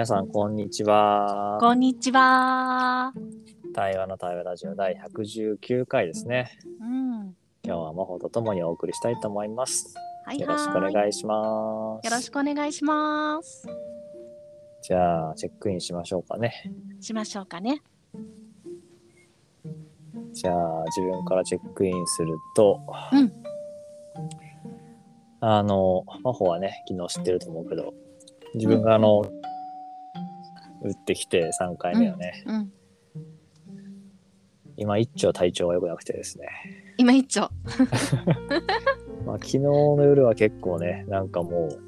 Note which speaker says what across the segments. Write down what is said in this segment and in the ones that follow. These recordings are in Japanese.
Speaker 1: 皆さん、こんにちは。
Speaker 2: こんにちは。
Speaker 1: 対話の対話ラジオ第119回ですね。
Speaker 2: うん。
Speaker 1: 今日は魔法とともにお送りしたいと思います。
Speaker 2: はい
Speaker 1: よろしくお
Speaker 2: はい。
Speaker 1: 願いします。
Speaker 2: よろしくお願いします。
Speaker 1: じゃあ、チェックインしましょうかね。
Speaker 2: しましょうかね。
Speaker 1: じゃあ、自分からチェックインすると、
Speaker 2: うん
Speaker 1: あの、魔法はね、昨日知ってると思うけど、自分があの、打ってきて3回目をね、
Speaker 2: うん。
Speaker 1: 今一丁体調が良くなくてですね、
Speaker 2: 今一丁。
Speaker 1: まあ、昨日の夜は結構ね、なんかもう、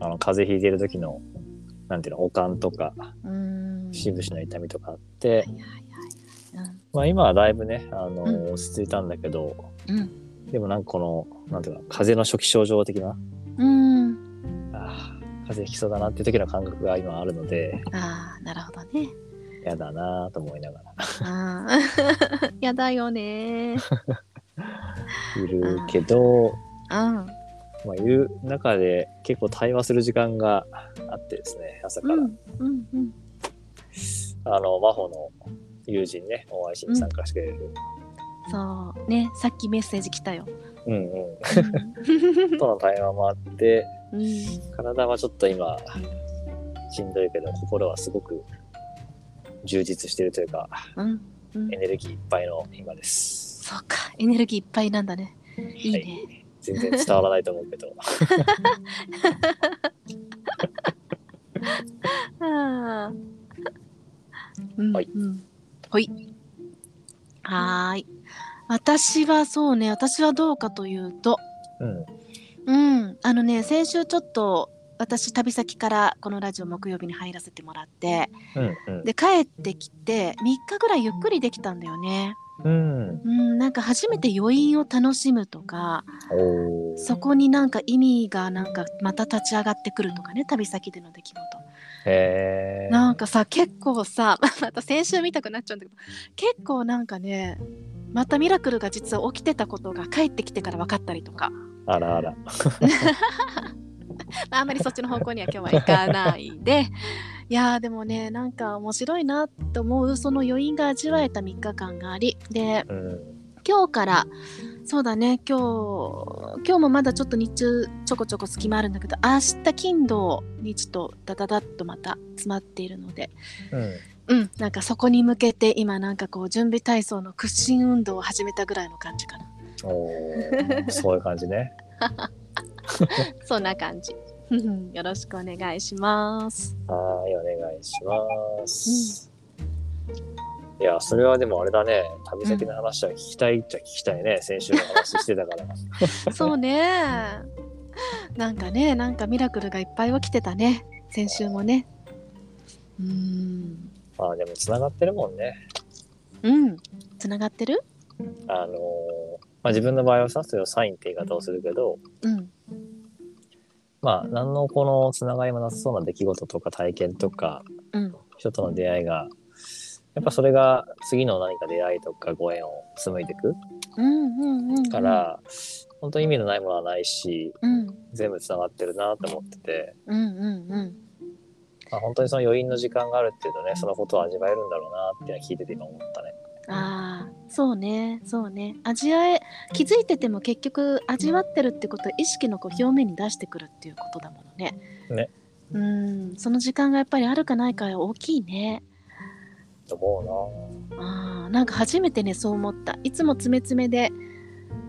Speaker 1: あの、風邪ひいてる時の、なんていうの、おかんとか、
Speaker 2: うん。
Speaker 1: 節々の痛みとかあって。まあ今はだいぶね、あの、
Speaker 2: うん
Speaker 1: 落ち着いたんだけど、
Speaker 2: うん。うん。
Speaker 1: でもなんかこの、なんていうの、風邪の初期症状的な、風邪ひきそうだなっていう時の感覚が今あるので、
Speaker 2: ああ、なるほどね。
Speaker 1: やだなと思いながら
Speaker 2: ああ。やだよね。
Speaker 1: いるけど、
Speaker 2: うん。
Speaker 1: まあ、いる中で結構対話する時間があってですね、朝から、
Speaker 2: うん。うん。うん。
Speaker 1: あの、真帆の友人ね、お会いしに参加してくれる。
Speaker 2: そう。ね、さっきメッセージ来たよ。
Speaker 1: うんうん。との対話もあって、
Speaker 2: うん。
Speaker 1: 体はちょっと今、しんどいけど、心はすごく充実してるというか、
Speaker 2: うん。うん
Speaker 1: エ。ネルギーいっぱいの今です。
Speaker 2: そうか。エネルギーいっぱいなんだね。いいね。
Speaker 1: はい全然伝わらないと思うけど。はい
Speaker 2: うんほい。はーい。私はそうね、私はどうかというと、
Speaker 1: うん。
Speaker 2: うん、あのね、先週ちょっと私旅先からこのラジオ木曜日に入らせてもらって、
Speaker 1: うん。うん。
Speaker 2: で帰ってきて3日ぐらいゆっくりできたんだよね。
Speaker 1: うん。
Speaker 2: うん、なんか初めて余韻を楽しむとか、そこになんか意味がなんかまた立ち上がってくるとかね、旅先での出来事。
Speaker 1: へー
Speaker 2: なんかさ結構さ また先週見たくなっちゃうんだけど結構なんかねまたミラクルが実は起きてたことが帰ってきてから分かったりとか、
Speaker 1: あらあら。
Speaker 2: まあ、あんまりそっちの方向には今日はいかないでいやーでもねなんか面白いなと思うその余韻が味わえた3日間がありで
Speaker 1: うん。
Speaker 2: 今日からそうだね今日今日もまだちょっと日中ちょこちょこ隙間あるんだけど明日金土日とダダダッとまた詰まっているので
Speaker 1: うん。
Speaker 2: うん、なんかそこに向けて今なんかこう準備体操の屈伸運動を始めたぐらいの感じかな。
Speaker 1: おーそういう感じね。
Speaker 2: そんな感じ。よろしくお願いします。
Speaker 1: はい、お願いします。いや、それはでもあれだね。旅先の話は聞きたいっちゃ聞きたいね。先週の話してたから。
Speaker 2: そうね。なんかね、なんかミラクルがいっぱい起きてたね。先週もね。うーん。
Speaker 1: まあでも繋がってるもんね。
Speaker 2: うん。つながってる？
Speaker 1: あのーまあ自分の場合はさ、それをサインって言い方をするけど、
Speaker 2: うん。
Speaker 1: まあ何のこのつながりもなさそうな出来事とか体験とか、
Speaker 2: うん。
Speaker 1: 人との出会いが、やっぱそれが次の何か出会いとかご縁を紡いでいく。から、本当に意味のないものはないし、
Speaker 2: うん。
Speaker 1: 全部つながってるなと思ってて。まあ、本当にその余韻の時間があるっていうとね、そのことを味わえるんだろうなっていうのは聞いてて今思ったね。
Speaker 2: ああ、そうね、そうね。味わえ、気づいてても結局味わってるってことは意識のこう表面に出してくるっていうことだものね。
Speaker 1: ね。
Speaker 2: うん、その時間がやっぱりあるかないかは大きいね。
Speaker 1: と思うな
Speaker 2: ああ、なんか初めてね、そう思った。いつも詰め詰めで、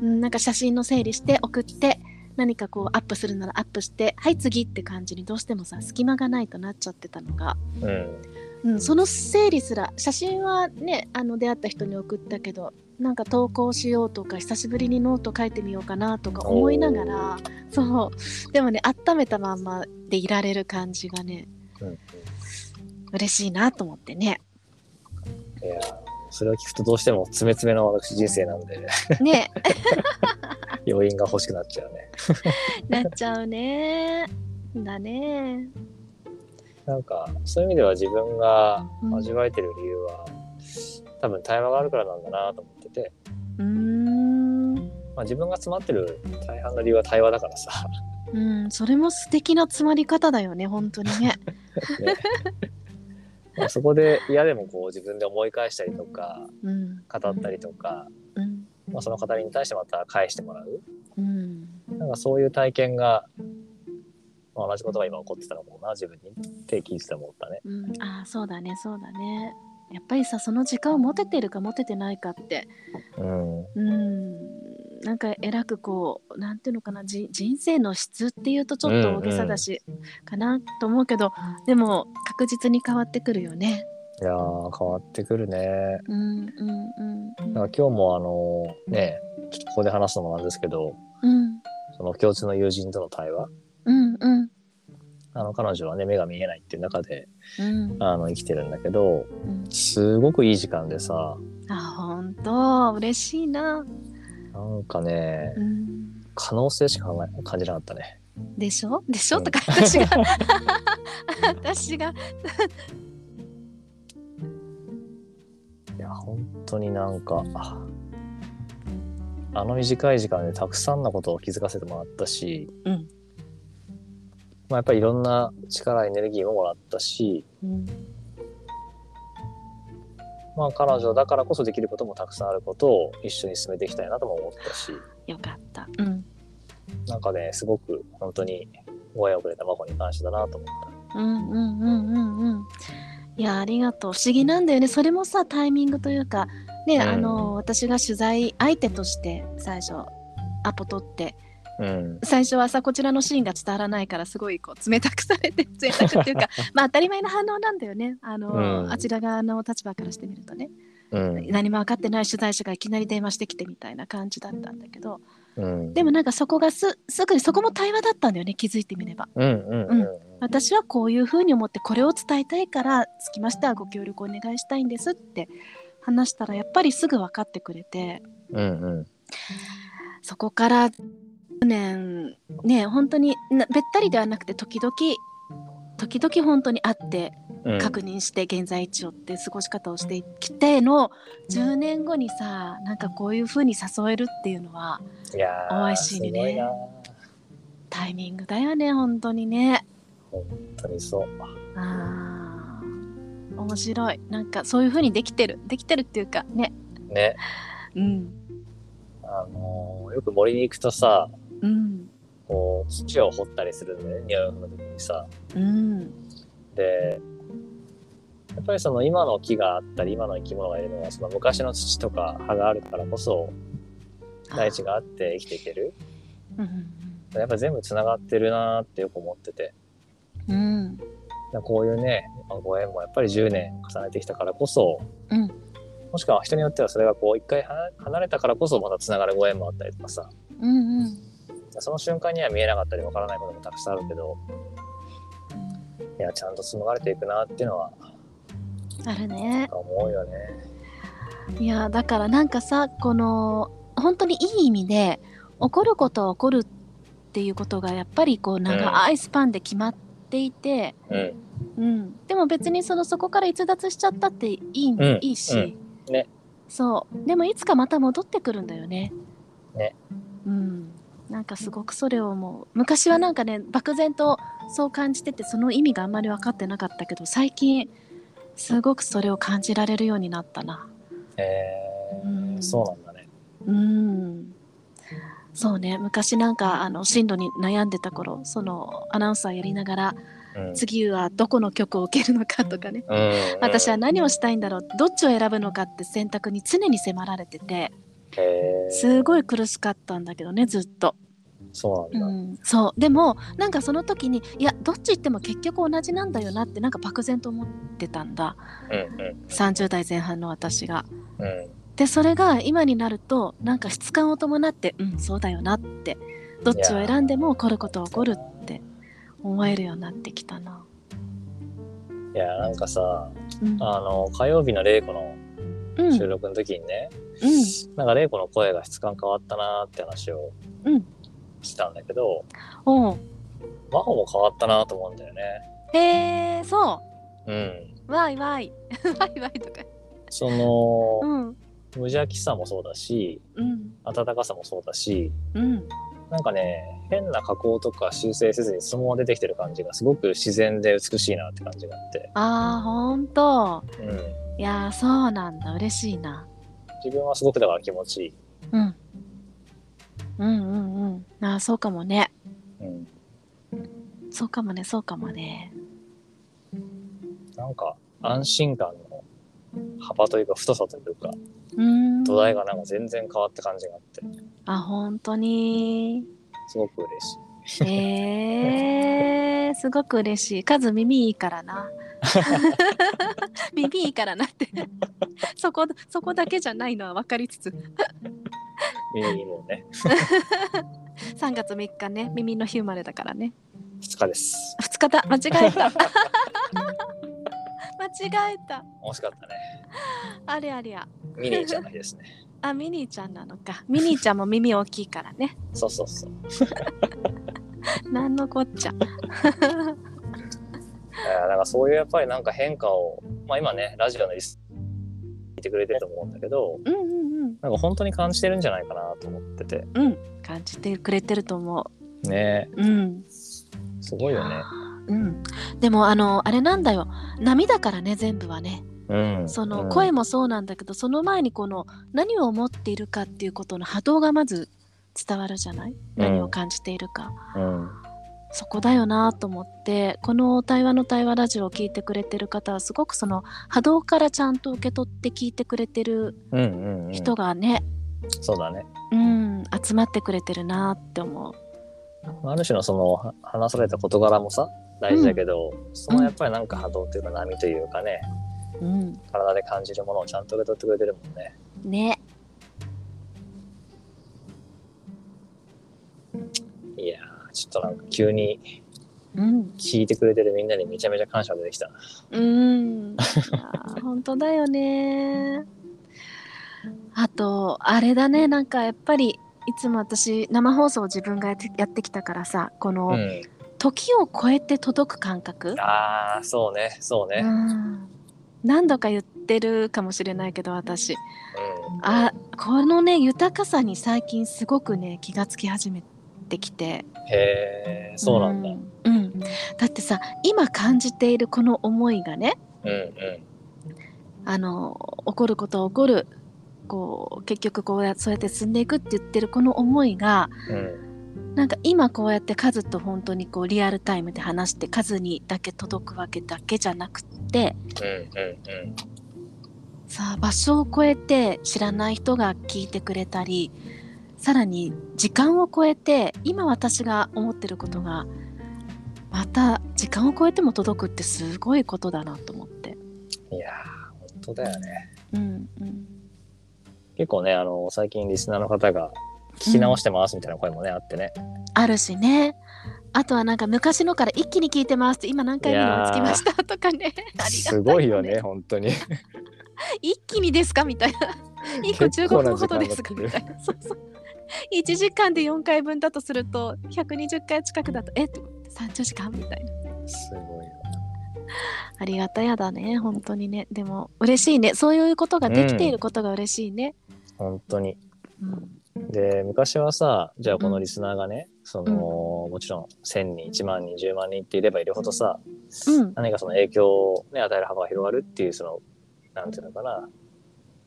Speaker 2: うん、なんか写真の整理して送って、何かこうアップするならアップして、はい次って感じにどうしてもさ、隙間がないとなっちゃってたのが、
Speaker 1: うん。
Speaker 2: うん、その整理すら写真はねあの出会った人に送ったけどなんか投稿しようとか久しぶりにノート書いてみようかなとか思いながらそう。でもね温めたまんまでいられる感じがね
Speaker 1: うん。
Speaker 2: 嬉しいなと思ってね。
Speaker 1: いやーそれを聞くとどうしても詰め詰めの私人生なんで、
Speaker 2: ね。
Speaker 1: 余韻が欲しくなっちゃうね。
Speaker 2: なっちゃうね。だね
Speaker 1: なんか、そういう意味では自分が
Speaker 2: うん。
Speaker 1: 味わえてる理由は、多分対話があるからなんだなと思ってて、
Speaker 2: うーん。
Speaker 1: まあ、自分が詰まってる大半の理由は対話だからさ、
Speaker 2: うんそれも素敵な詰まり方だよね本当にね。
Speaker 1: まあそこで嫌でもこう自分で思い返したりとか
Speaker 2: うん。
Speaker 1: 語ったりとか、
Speaker 2: うん。
Speaker 1: まあ、その語りに対してまた返してもらう。
Speaker 2: うん。
Speaker 1: なんかそういう体験が、まあ、同じことが今起こってたのかもな自分にって聞いてて思ったね。
Speaker 2: うん、ああそうだねそうだね。やっぱりさその時間を持ててるか持ててないかって。
Speaker 1: うん。
Speaker 2: うん。なんかえらくこうなんていうのかなじ人生の質っていうとちょっと大げさだし、かなと思うけどでも確実に変わってくるよね。
Speaker 1: いやー変わってくるね。
Speaker 2: うんうんうん。
Speaker 1: だから今日もあのねちょっとここで話すのもなんですけど
Speaker 2: うん。
Speaker 1: その共通の友人との対話
Speaker 2: うん。うん
Speaker 1: あの彼女はね目が見えないっていう中で
Speaker 2: うん。
Speaker 1: あの生きてるんだけど
Speaker 2: うん。
Speaker 1: すごくいい時間でさ。
Speaker 2: あ本当。嬉しいな。
Speaker 1: なんかね
Speaker 2: うん。
Speaker 1: 可能性しか感じなかったね。
Speaker 2: でしょ？でしょ、
Speaker 1: うん。
Speaker 2: とか私が。私が。
Speaker 1: いや本当になんかああの短い時間でたくさんのことを気づかせてもらったし、
Speaker 2: うん
Speaker 1: まあ、やっぱりいろんな力エネルギーももらったし、
Speaker 2: うん
Speaker 1: まあ、彼女だからこそできることもたくさんあることを一緒に進めていきたいなとも思ったし。
Speaker 2: よかった。うん。
Speaker 1: なんかねすごく本当にご縁をくれた真帆に感謝だなと思った。
Speaker 2: うんうんうんうんうん。いやありがとう。不思議なんだよね。それもさタイミングというか。ね、
Speaker 1: うん。
Speaker 2: あの私が取材相手として最初アポ取って
Speaker 1: うん。
Speaker 2: 最初はさこちらのシーンが伝わらないからすごいこう冷たくされて冷たくっていうか まあ当たり前の反応なんだよね。あの、
Speaker 1: うん。
Speaker 2: あちら側の立場からしてみるとね。
Speaker 1: うん。
Speaker 2: 何も分かってない取材者がいきなり電話してきてみたいな感じだったんだけど。
Speaker 1: うん。
Speaker 2: でもなんかそこがすすぐにそこも対話だったんだよね気づいてみれば。
Speaker 1: うんうんうん。うん。
Speaker 2: 私はこういうふうに思ってこれを伝えたいからつきましてはご協力お願いしたいんですって話したらやっぱりすぐ分かってくれて。
Speaker 1: うんうん。
Speaker 2: そこから10年ね本当になべったりではなくて時々時々本当に会って
Speaker 1: うん。
Speaker 2: 確認して現在地をって過ごし方をしてきての10年後にさなんかこういうふうに誘えるっていうのはい
Speaker 1: やー
Speaker 2: お会いし
Speaker 1: いな
Speaker 2: タイミングだよね本当にね。
Speaker 1: 本当にそう。
Speaker 2: あー面白い。なんかそういう風にできてる。できてるっていうかね。
Speaker 1: ね。
Speaker 2: うん。
Speaker 1: あのーよく森に行くとさ
Speaker 2: うん。
Speaker 1: こう土を掘ったりするんだよねの時にさ。
Speaker 2: うん。
Speaker 1: でやっぱりその今の木があったり今の生き物がいるのはその昔の土とか葉があるからこそ大地があって生きていける。
Speaker 2: うん
Speaker 1: やっぱ全部つながってるなーってよく思ってて。
Speaker 2: うん。
Speaker 1: こういうねまあご縁もやっぱり10年重ねてきたからこそ、
Speaker 2: うん。
Speaker 1: もしくは人によってはそれがこう一回は離れたからこそまたつながるご縁もあったりとかさ。
Speaker 2: うんうん
Speaker 1: その瞬間には見えなかったりわからないこともたくさんあるけどいやちゃんと紡がれていくなっていうのは
Speaker 2: あるね。
Speaker 1: 思うよね。
Speaker 2: いやだからなんかさこの本当にいい意味で起こることは起こるっていうことがやっぱりこう長いスパンで決まっていて、
Speaker 1: うん。
Speaker 2: うん、でも別にそのそこから逸脱しちゃったっていい,、
Speaker 1: うん。
Speaker 2: いいし、
Speaker 1: うん。ね。
Speaker 2: そう。でもいつかまた戻ってくるんだよね。
Speaker 1: ね。
Speaker 2: うん、なんかすごくそれを思う昔はなんかね漠然とそう感じててその意味があんまり分かってなかったけど最近すごくそれを感じられるようになったな。
Speaker 1: えー。
Speaker 2: うん。
Speaker 1: そうなんだね。
Speaker 2: うん。そうね。昔なんかあの進路に悩んでた頃そのアナウンサーやりながら
Speaker 1: うん。
Speaker 2: 次はどこの曲を受けるのかとかね。
Speaker 1: うん。うん。
Speaker 2: 私は何をしたいんだろう。どっちを選ぶのかって選択に常に迫られててすごい苦しかったんだけどねずっと、
Speaker 1: そうなんだ。
Speaker 2: うん、そう。でもなんかその時にいやどっち行っても結局同じなんだよなってなんか漠然と思ってたんだ。
Speaker 1: うん
Speaker 2: 30代前半の私が。
Speaker 1: うん。うん
Speaker 2: でそれが今になるとなんか質感を伴ってうんそうだよなって。どっちを選んでも起こることは起こるって思えるようになってきたな。
Speaker 1: いやなんかさ
Speaker 2: うん。
Speaker 1: あの火曜日の玲子の
Speaker 2: うん。
Speaker 1: 収録の時にね、
Speaker 2: うん
Speaker 1: なんか玲子の声が質感変わったなーって話を
Speaker 2: うん
Speaker 1: したんだけど、
Speaker 2: おう
Speaker 1: 真帆も変わったなと思うんだよね。
Speaker 2: へえそ
Speaker 1: うん。
Speaker 2: うわいわい わいわいとか。
Speaker 1: その、
Speaker 2: うん
Speaker 1: 無邪気さもそうだし
Speaker 2: うん
Speaker 1: 温かさもそうだし
Speaker 2: うん
Speaker 1: なんかね、変な加工とか修正せずにそのまま出てきてる感じがすごく自然で美しいなって感じがあって。
Speaker 2: あーほんと
Speaker 1: うん。
Speaker 2: いやーそうなんだ嬉しいな
Speaker 1: 自分はすごくだから気持ちいい。
Speaker 2: うんうんうんうんあーそうかもね
Speaker 1: うん。
Speaker 2: そうかもねそうかもね
Speaker 1: なんか安心感の幅というか太さというか、
Speaker 2: うーん
Speaker 1: 土台がなんか全然変わった感じがあって、
Speaker 2: あ本当に
Speaker 1: すごく嬉しい。
Speaker 2: えー、すごく嬉しい。カズ耳いいからな。耳いいからなって。そこ、そこだけじゃないのは分かりつつ。
Speaker 1: 耳にもね、
Speaker 2: 3月3日ね、耳の日生まれだからね。
Speaker 1: 2日です。
Speaker 2: 2日だ、間違えた。間違えた。
Speaker 1: 惜しかったね。
Speaker 2: あれありゃ。
Speaker 1: ミニーちゃんの日ですね。
Speaker 2: あ、ミニーちゃんなのか。ミニーちゃんも耳大きいからね。
Speaker 1: そうそうそう。
Speaker 2: なんのこっちゃ。
Speaker 1: いやなんかそういうやっぱりなんか変化を、まあ今ね、ラジオのリス聞いてくれてると思うんだけど、
Speaker 2: うんうんうん。
Speaker 1: なんか本当に感じてるんじゃないかなと思ってて。
Speaker 2: うん。感じてくれてると思
Speaker 1: ね
Speaker 2: う。うん。
Speaker 1: すごいよね。
Speaker 2: うん。でも、あの、あれなんだよ。波だからね、全部はね。
Speaker 1: うん。
Speaker 2: その
Speaker 1: うん
Speaker 2: 声もそうなんだけど、その前にこの何を思っているかっていうことの波動がまず伝わるじゃない？何を感じているか、
Speaker 1: うん。
Speaker 2: そこだよなと思ってこの対話の対話ラジオを聞いてくれてる方はすごくその波動からちゃんと受け取って聞いてくれてる
Speaker 1: うんうん、うん。
Speaker 2: 人がね、
Speaker 1: そうだね。
Speaker 2: うん、集まってくれてるなって思う。
Speaker 1: ある種のそのは話された事柄もさ、大事だけど、そのやっぱりなんか波動というか波というかね、
Speaker 2: うん、
Speaker 1: 体で感じるものをちゃんと受け取ってくれてるもんね。
Speaker 2: ね。
Speaker 1: ょっとなんか急に
Speaker 2: うん、
Speaker 1: 聞いてくれてるみんなにめちゃめちゃ感謝が出てきた。
Speaker 2: うん、本当だよね。あと、あれだね、なんかやっぱり、いつも私、生放送を自分がやってやってきたからさ、この、
Speaker 1: うん。
Speaker 2: 時を超えて届く感覚、
Speaker 1: ああ、そうね、そうね。
Speaker 2: うん、何度か言ってるかもしれないけど、私。
Speaker 1: うん。
Speaker 2: あ、このね、豊かさに最近すごくね、気がつき始めてきて。
Speaker 1: へえ、そうなんだ。
Speaker 2: うんうんだってさ、今感じているこの思いがね、
Speaker 1: うんうん。
Speaker 2: あの起こることは起こるこう結局こうやそうやって進んでいくって言ってるこの思いが
Speaker 1: うん。
Speaker 2: なんか今こうやって数と本当にこうリアルタイムで話して数にだけ届くわけだけじゃなくって
Speaker 1: うんうん
Speaker 2: さあ場所を超えて知らない人が聞いてくれたりさらに時間を超えて今私が思ってることがまた時間を超えても届くってすごいことだなと思って。
Speaker 1: うん。いやー、本当だよね。
Speaker 2: うんうん
Speaker 1: 結構ね、あの、最近リスナーの方が聞き直してますみたいな声もね、あってね。
Speaker 2: あるしね。あとはなんか昔のから一気に聞いてますって今何回目に追いつきましたとかね。
Speaker 1: すごいよね、。本当に。
Speaker 2: 一気にですかみたいな。1個15分ほどですかみたいな。そうそう。1時間で4回分だとすると120回近くだとえって30時間みたいな。
Speaker 1: すごいよ。
Speaker 2: ありがたやだね本当にね。でも嬉しいね。そういうことができていることが嬉しいね。
Speaker 1: 本当に。
Speaker 2: うん。
Speaker 1: で、昔はさ、じゃあこのリスナーがね、その、もちろん1000人、1万人、10万人っていればいるほどさ、
Speaker 2: うん。
Speaker 1: 何かその影響を、ね、与える幅が広がるっていう、その、なんていうのかな、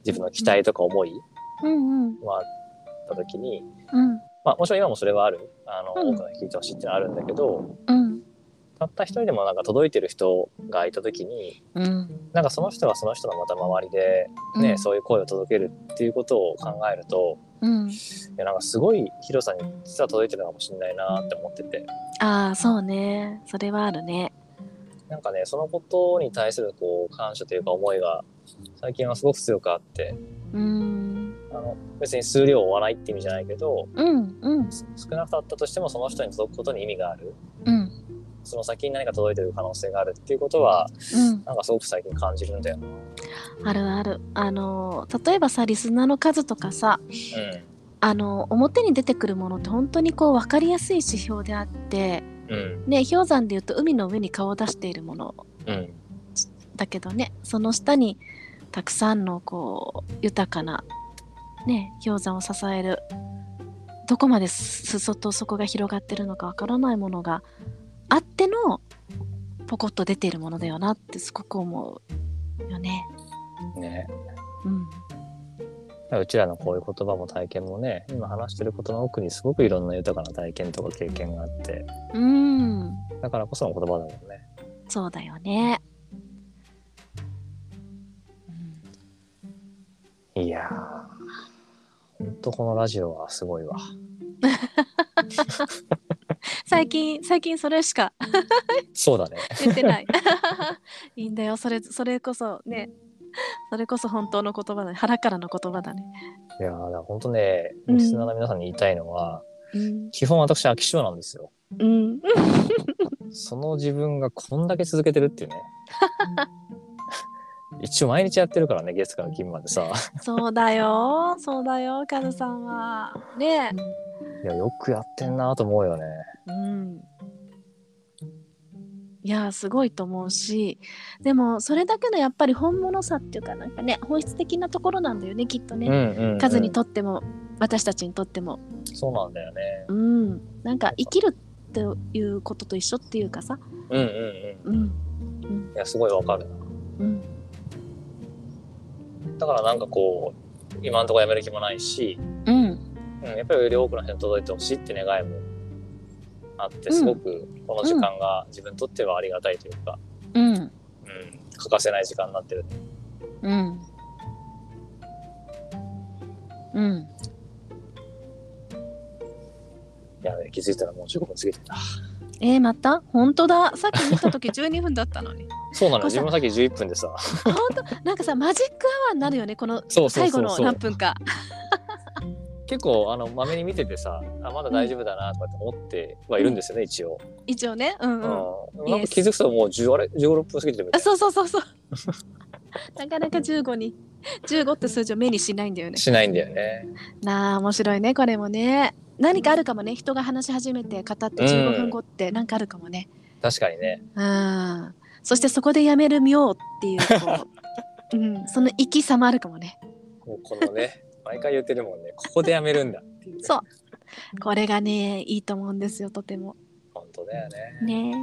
Speaker 1: 自分の期待とか思い
Speaker 2: うんうん。
Speaker 1: もあった時に、
Speaker 2: うん。
Speaker 1: まあもちろん今もそれはある。あの、
Speaker 2: うん
Speaker 1: 多くの人に聞いてほしいっていうのはあるんだけど、
Speaker 2: うん。
Speaker 1: たった一人でもなんか届いてる人がいた時に、
Speaker 2: うん。
Speaker 1: なんかその人がその人のまた周りで、ね、
Speaker 2: うん
Speaker 1: そういう声を届けるっていうことを考えると、
Speaker 2: うん。
Speaker 1: いやなんかすごい広さに実は届いてるのかもしれないなって思ってて、
Speaker 2: ああそうね。それはあるね。
Speaker 1: なんかね、そのことに対するこう感謝というか思いが最近はすごく強くあって、
Speaker 2: うん。
Speaker 1: あの別に数量を追わないって意味じゃないけど、
Speaker 2: うん。うん。
Speaker 1: す少なかったとしてもその人に届くことに意味がある。
Speaker 2: うん。
Speaker 1: その先に何か届いてる可能性があるっていうことは、
Speaker 2: うん。
Speaker 1: なんかすごく最近感じるんだよな。
Speaker 2: あるある。あの例えばさリスナーの数とかさ
Speaker 1: うん。
Speaker 2: あの表に出てくるものって本当にこう分かりやすい指標であって
Speaker 1: うん。
Speaker 2: ね氷山でいうと海の上に顔を出しているもの
Speaker 1: うん。
Speaker 2: だけどねその下にたくさんのこう豊かなね氷山を支えるどこまで裾と底が広がってるのかわからないものがあってのポコッと出てるものだよなってすごく思うよね。
Speaker 1: ね。
Speaker 2: うん、
Speaker 1: うちらのこういう言葉も体験もね、今話してることの奥にすごくいろんな豊かな体験とか経験があって、
Speaker 2: うん、
Speaker 1: だからこその言葉だもんね。
Speaker 2: そうだよね。うん
Speaker 1: いやー、ほんとこのラジオはすごいわ。
Speaker 2: 最近最近それしか
Speaker 1: そうだね。
Speaker 2: 言ってない。いいんだよそれそれこそねそれこそ本当の言葉だね腹からの言葉だね。
Speaker 1: いやー、だからほんとね、
Speaker 2: うん
Speaker 1: リスナーの皆さんに言いたいのは、
Speaker 2: うん、
Speaker 1: 基本私飽き性なんですよ。
Speaker 2: うん、
Speaker 1: その自分がこんだけ続けてるっていうね。一応毎日やってるからね、月から金までさ。
Speaker 2: そうだよそうだよカズさんはね
Speaker 1: いや、よくやってんなと思うよね。
Speaker 2: うん。いやすごいと思うしでもそれだけのやっぱり本物さっていうかなんかね本質的なところなんだよねきっとね、
Speaker 1: うんうん、うん。
Speaker 2: 数にとっても私たちにとっても
Speaker 1: そうなんだよね。
Speaker 2: うんなんか生きるっていうことと一緒っていうかさ
Speaker 1: うんうんう
Speaker 2: うん
Speaker 1: ん。いや、すごいわかるな。
Speaker 2: うん
Speaker 1: だからなんかこう、今んところやめる気もないし、
Speaker 2: うん
Speaker 1: うん、やっぱりより多くの人に届いてほしいって願いもあって、
Speaker 2: うん。
Speaker 1: すごくこの時間が自分にとってはありがたいというか、
Speaker 2: うん。
Speaker 1: うん、欠かせない時間になってる。
Speaker 2: うん。うん。
Speaker 1: いや、気づいたらもう15分過ぎてた。
Speaker 2: えー、また？本当だ。さっき見た時 12分だったのに。
Speaker 1: そうなの自分もさっき11分でさ。
Speaker 2: 本当？なんかさマジックアワーになるよねこの最後の何分か
Speaker 1: 結構、あの、まめに見ててさ、あ、まだ大丈夫だなとかって思ってはいるんですよね、一応。
Speaker 2: 一応ね。うんうん。
Speaker 1: うん。なんか気づくともう10、あれ ?15、6分過ぎてるみたい
Speaker 2: あそうそうそうそう。なかなか15に15って数字を目にしないんだよね。
Speaker 1: な。しないんだよね。
Speaker 2: なあ面白いねこれもね。何かあるかもね。人が話し始めて語って15分後って何かあるかもね。
Speaker 1: 確かにね。
Speaker 2: うん。そしてそこでやめる妙っていうこう、うん、その生きさもあるかもね。
Speaker 1: このね、毎回言ってるもんね、ここでやめるんだ。っていう、ね。
Speaker 2: そう。これがねいいと思うんですよとても。
Speaker 1: 本当だよね。
Speaker 2: ね。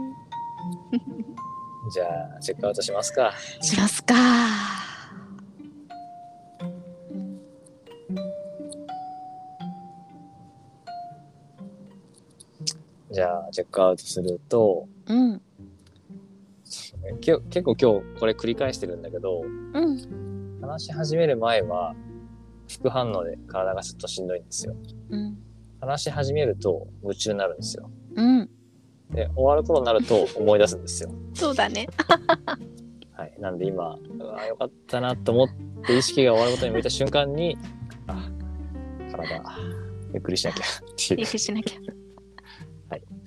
Speaker 1: じゃあ、チェックアウトしますか。
Speaker 2: しますか、うん
Speaker 1: じゃあ、チェックアウトすると、
Speaker 2: うん。
Speaker 1: 結構今日これ繰り返してるんだけど、
Speaker 2: うん。
Speaker 1: 話し始める前は、副反応で体がちょっとしんどいんですよ。
Speaker 2: うん
Speaker 1: 話し始めると夢中になるんですよ。
Speaker 2: うん
Speaker 1: で、終わる頃になると思い出すんですよ。
Speaker 2: そうだね
Speaker 1: はい。なんで今、うわよかったなと思って意識が終わることに向いた瞬間に、あ、体、ゆっくりしなきゃっていう
Speaker 2: リ、クしなきゃ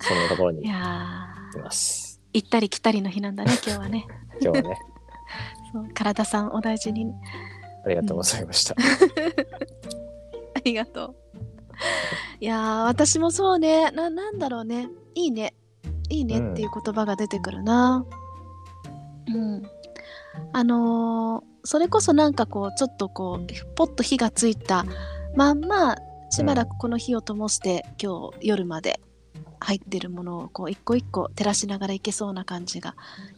Speaker 1: そんなところにいます。
Speaker 2: 行ったり来たりの日なんだね今日はね
Speaker 1: 今日はね、
Speaker 2: そう体さんお大事に
Speaker 1: ありがとうございました。
Speaker 2: ありがとう。いや私もそうね。ななんだろうね。いいね。いいねっていう言葉が出てくるな。うん、あのーそれこそなんかこうちょっとこうポッと火がついたまんましばらくこの火を灯して、今日夜まで。入ってるものをこう一個一個照らしながらいけそうな感じが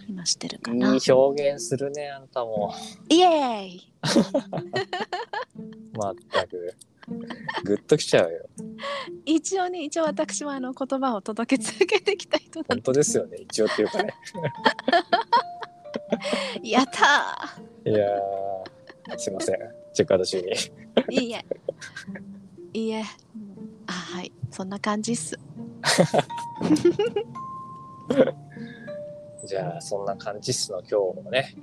Speaker 2: 今してるかな。
Speaker 1: 表現するね、あんたも。
Speaker 2: イエーイ
Speaker 1: まったく。ぐっときちゃうよ。
Speaker 2: 一応ね一応私はあの言葉を届け続けてきた人な
Speaker 1: 本
Speaker 2: の
Speaker 1: 当ですよね。一応っていうかね。
Speaker 2: やった
Speaker 1: いやー、すいません。チェックアウト中に。
Speaker 2: ーいいえいいえあはいそんな感じっす
Speaker 1: じゃあ、そんな感じっすの今日もね、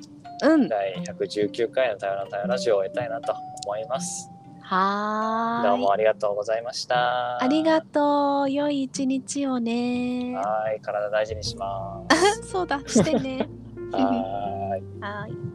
Speaker 2: うん。
Speaker 1: 第119回の台湾の台湾ラジオを終えたいなと思います。
Speaker 2: はーい。
Speaker 1: どうもありがとうございました。
Speaker 2: ありがとう。良い一日をね。
Speaker 1: はい、体大事にしま
Speaker 2: そうだ。してね。
Speaker 1: す。はーい。
Speaker 2: はい